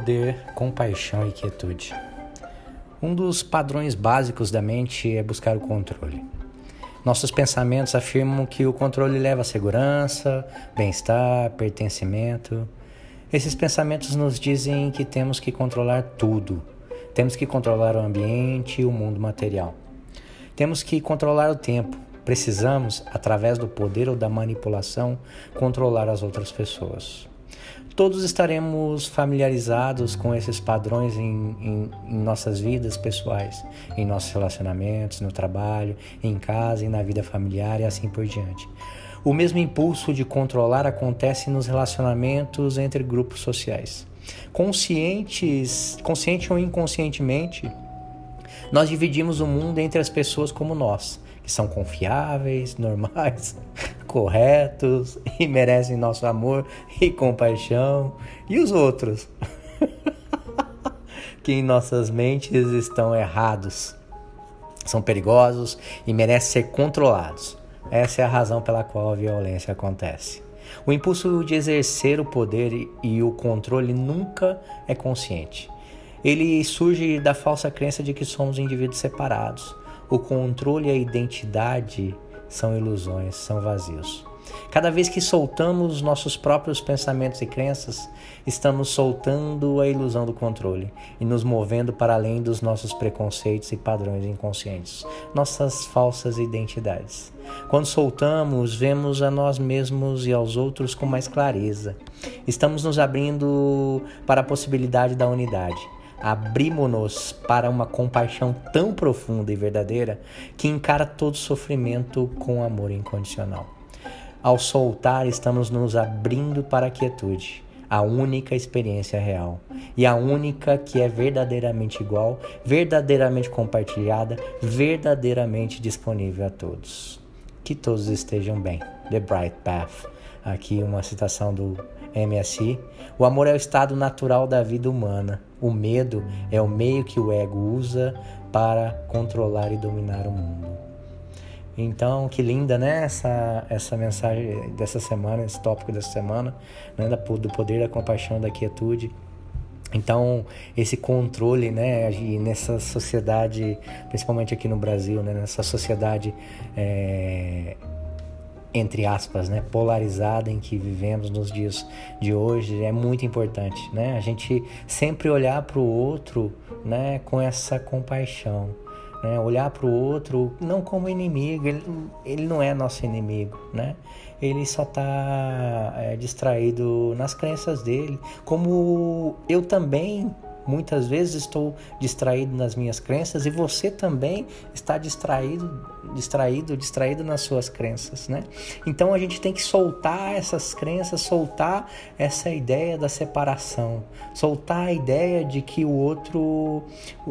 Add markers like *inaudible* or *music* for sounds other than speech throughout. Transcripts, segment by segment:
Poder, compaixão e quietude. Um dos padrões básicos da mente é buscar o controle. Nossos pensamentos afirmam que o controle leva a segurança, bem-estar, pertencimento. Esses pensamentos nos dizem que temos que controlar tudo. Temos que controlar o ambiente e o mundo material. Temos que controlar o tempo. Precisamos, através do poder ou da manipulação, controlar as outras pessoas todos estaremos familiarizados com esses padrões em, em, em, nossas vidas pessoais, em nossos relacionamentos, no trabalho, em casa e na vida familiar e assim por diante. O mesmo impulso de controlar acontece nos relacionamentos entre grupos sociais. Conscientes, consciente ou inconscientemente, nós dividimos o mundo entre as pessoas como nós, que são confiáveis, *laughs* normais, corretos e merecem nosso amor e compaixão, e os outros *laughs* que em nossas mentes estão errados, são perigosos e merecem ser controlados. Essa é a razão pela qual a violência acontece. O impulso de exercer o poder e o controle nunca é consciente. Ele surge da falsa crença de que somos indivíduos separados. O controle e a identidade são ilusões, são vazios. Cada vez que soltamos nossos próprios pensamentos e crenças, estamos soltando a ilusão do controle e nos movendo para além dos nossos preconceitos e padrões inconscientes, nossas falsas identidades. Quando soltamos, vemos a nós mesmos e aos outros com mais clareza. Estamos nos abrindo para a possibilidade da unidade abrimos-nos para uma compaixão tão profunda e verdadeira que encara todo sofrimento com amor incondicional. Ao soltar, estamos nos abrindo para a quietude, a única experiência real e a única que é verdadeiramente igual, verdadeiramente compartilhada, verdadeiramente disponível a todos. Que todos estejam bem. The Bright Path. Aqui uma citação do MSI. O amor é o estado natural da vida humana. O medo é o meio que o ego usa para controlar e dominar o mundo. Então, que linda, né? Essa, essa mensagem dessa semana, esse tópico dessa semana, né? do poder da compaixão, da quietude. Então, esse controle, né, nessa sociedade, principalmente aqui no Brasil, né, nessa sociedade é, entre aspas, né, polarizada em que vivemos nos dias de hoje é muito importante, né? A gente sempre olhar para o outro, né, com essa compaixão, né? Olhar para o outro não como inimigo, ele, ele não é nosso inimigo, né? Ele só está é, distraído nas crenças dele, como eu também Muitas vezes estou distraído nas minhas crenças e você também está distraído, distraído, distraído nas suas crenças, né? Então a gente tem que soltar essas crenças, soltar essa ideia da separação, soltar a ideia de que o outro,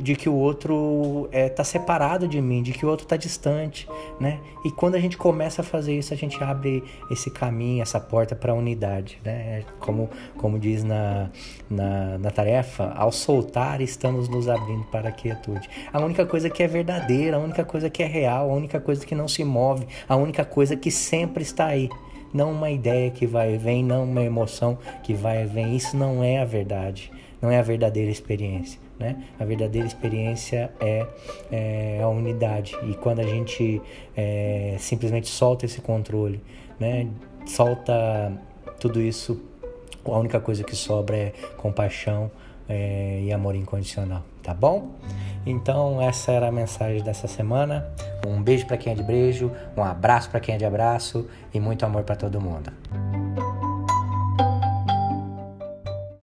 de que o outro está é, tá separado de mim, de que o outro está distante, né? E quando a gente começa a fazer isso, a gente abre esse caminho, essa porta para a unidade, né? Como, como diz na, na, na tarefa, ao soltar, estamos nos abrindo para a quietude. A única coisa que é verdadeira, a única coisa que é real, a única coisa que não se move, a única coisa que sempre está aí. Não uma ideia que vai e vem, não uma emoção que vai e vem. Isso não é a verdade, não é a verdadeira experiência. Né? A verdadeira experiência é, é, a unidade. E quando a gente é, simplesmente solta esse controle, né? solta tudo isso, a única coisa que sobra é compaixão, é, e amor incondicional, tá bom? Então essa era a mensagem dessa semana. Um beijo para quem é de beijo, um abraço para quem é de abraço e muito amor para todo mundo.